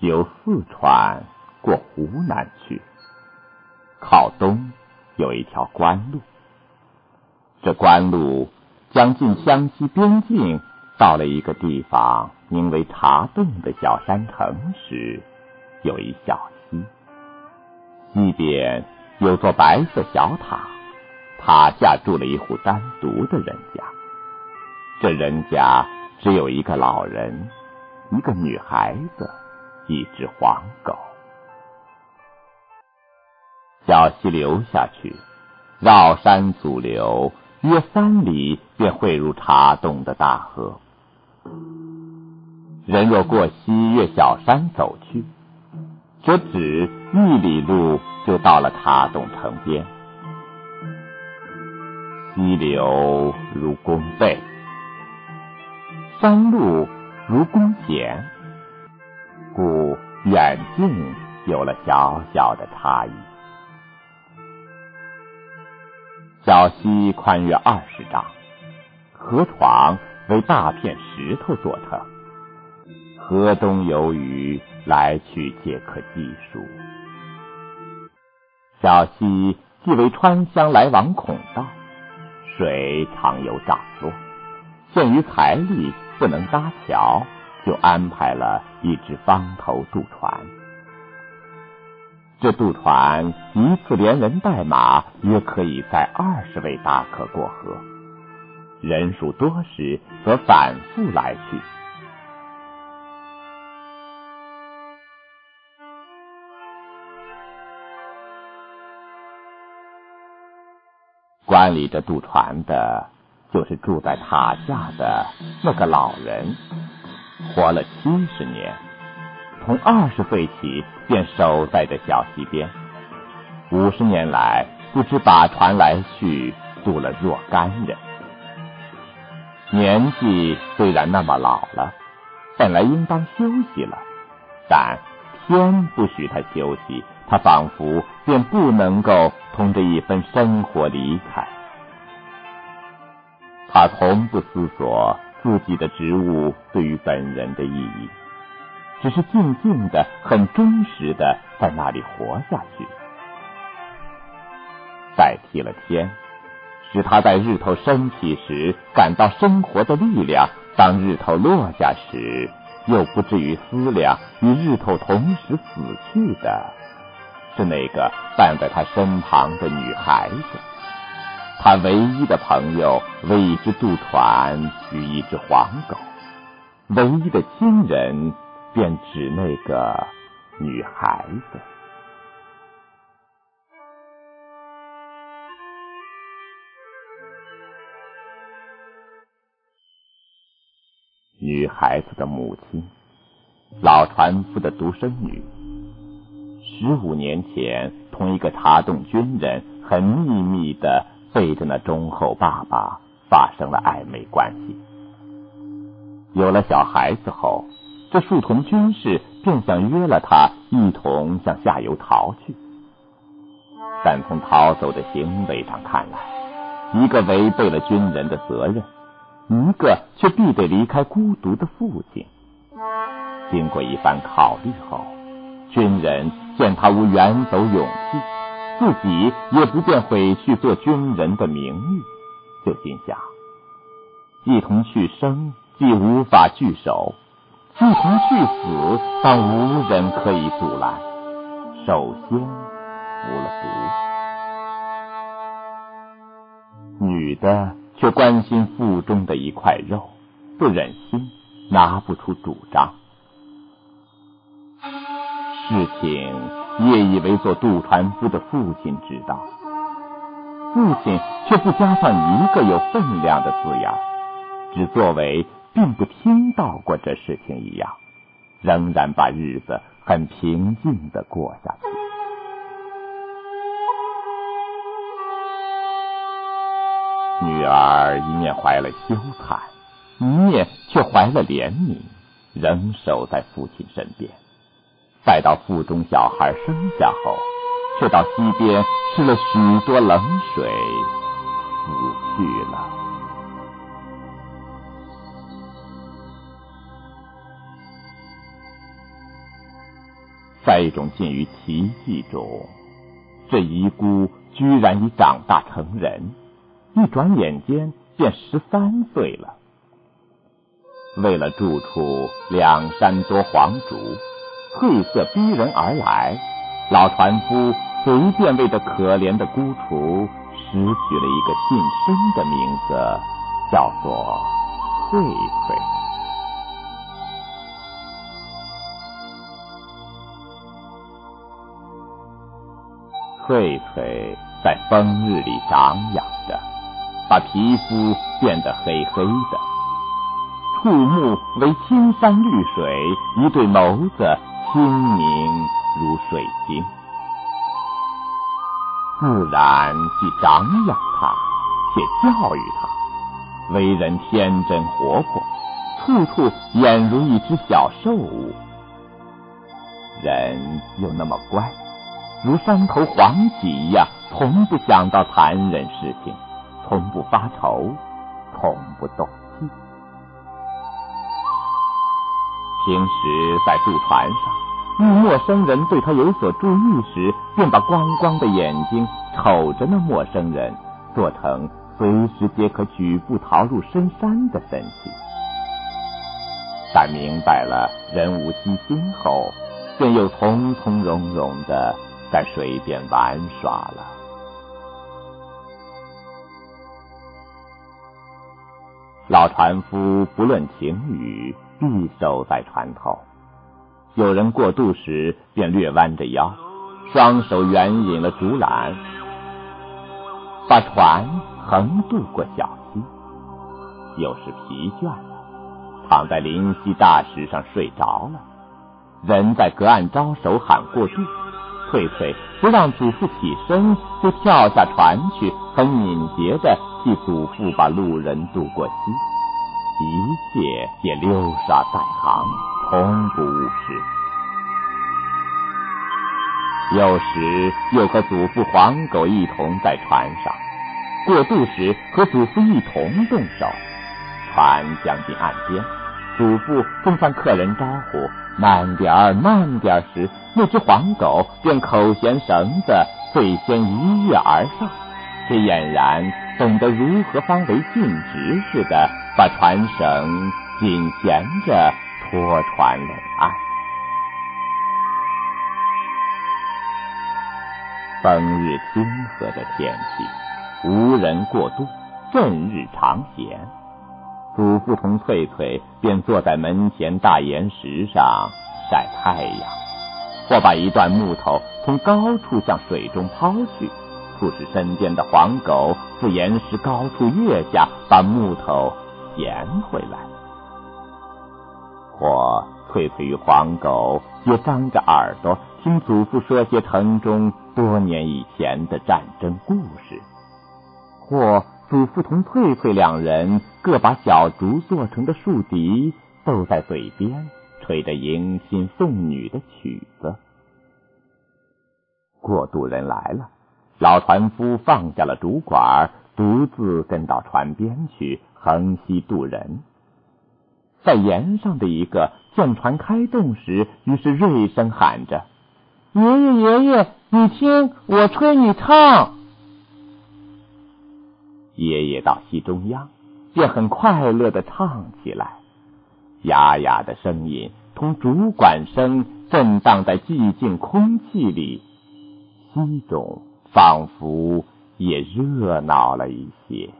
由四川过湖南去，靠东有一条官路。这官路将近湘西边境，到了一个地方，名为茶洞的小山城时，有一小溪，西边有座白色小塔，塔下住了一户单独的人家。这人家只有一个老人，一个女孩子，一只黄狗。小溪流下去，绕山阻流，约三里便汇入茶洞的大河。人若过溪越小山走去，则只一里路就到了茶洞城边。溪流如弓背。山路如弓弦，故远近有了小小的差异。小溪宽约二十丈，河床为大片石头做成，河东游鱼，来去皆可计数。小溪既为川湘来往孔道，水常有涨落，限于财力。不能搭桥，就安排了一只方头渡船。这渡船一次连人带马，约可以载二十位大客过河。人数多时，则反复来去。管理着渡船的。就是住在塔下的那个老人，活了七十年，从二十岁起便守在这小溪边，五十年来不知把船来去，渡了若干人。年纪虽然那么老了，本来应当休息了，但天不许他休息，他仿佛便不能够同这一份生活离开。他从不思索自己的职务对于本人的意义，只是静静的、很忠实的在那里活下去，代替了天，使他在日头升起时感到生活的力量；当日头落下时，又不至于思量与日头同时死去的是那个伴在他身旁的女孩子。他唯一的朋友为一只渡船与一只黄狗，唯一的亲人便指那个女孩子。女孩子的母亲，老船夫的独生女，十五年前同一个茶洞军人很秘密的。背着那忠厚爸爸发生了暧昧关系，有了小孩子后，这树童军士便想约了他一同向下游逃去。但从逃走的行为上看来，一个违背了军人的责任，一个却必得离开孤独的父亲。经过一番考虑后，军人见他无远走勇气。自己也不便毁去做军人的名誉，就心想：一同去生，既无法聚首；一同去死，当无人可以阻拦。首先服了毒，女的却关心腹中的一块肉，不忍心，拿不出主张。事情。也以为做杜传夫的父亲知道，父亲却不加上一个有分量的字眼，只作为并不听到过这事情一样，仍然把日子很平静的过下去。女儿一面怀了羞惭，一面却怀了怜悯，仍守在父亲身边。待到腹中小孩生下后，却到溪边吃了许多冷水，死去了。在一种近于奇迹中，这遗孤居然已长大成人，一转眼间便十三岁了。为了住处两山多黄竹，褪色逼人而来，老船夫随便为这可怜的孤雏拾取了一个近身的名字，叫做翠翠。翠翠在风日里长养着，把皮肤变得黑黑的，触目为青山绿水，一对眸子清明如水晶。自然既长养他，且教育他，为人天真活泼，处处俨如一只小兽物。人又那么乖。如山头黄芪一样，从不想到残忍事情，从不发愁，从不动气。平时在渡船上，遇陌生人对他有所注意时，便把光光的眼睛瞅着那陌生人，做成随时皆可举步逃入深山的神器。但明白了人无七心后，便又从从容容的。在水边玩耍了。老船夫不论晴雨，必守在船头。有人过渡时，便略弯着腰，双手援引了竹篮，把船横渡过小溪。有时疲倦了，躺在临溪大石上睡着了。人在隔岸招手喊过渡。翠翠不让祖父起身，就跳下船去，很敏捷的替祖父把路人渡过溪，一切也溜沙在行，从不误事。有时又和祖父黄狗一同在船上过渡时，和祖父一同动手。船将近岸边，祖父正向客人招呼。慢点儿，慢点儿时，那只黄狗便口衔绳子，最先一跃而上，却俨然懂得如何方为尽职似的，把船绳紧衔着拖船拢岸。风日清和的天气，无人过渡，阵日长闲。祖父同翠翠便坐在门前大岩石上晒太阳，或把一段木头从高处向水中抛去，促使身边的黄狗自岩石高处跃下，把木头衔回来；或翠翠与黄狗也张着耳朵听祖父说些城中多年以前的战争故事；或。祖父同翠翠两人各把小竹做成的竖笛奏在嘴边，吹着迎亲送女的曲子。过渡人来了，老船夫放下了竹管，独自跟到船边去横溪渡人。在岩上的一个舰船开动时，于是锐声喊着：“爷爷，爷爷，你听我吹，你唱。”爷爷到溪中央，便很快乐的唱起来，哑哑的声音同竹管声震荡在寂静空气里，溪中仿佛也热闹了一些。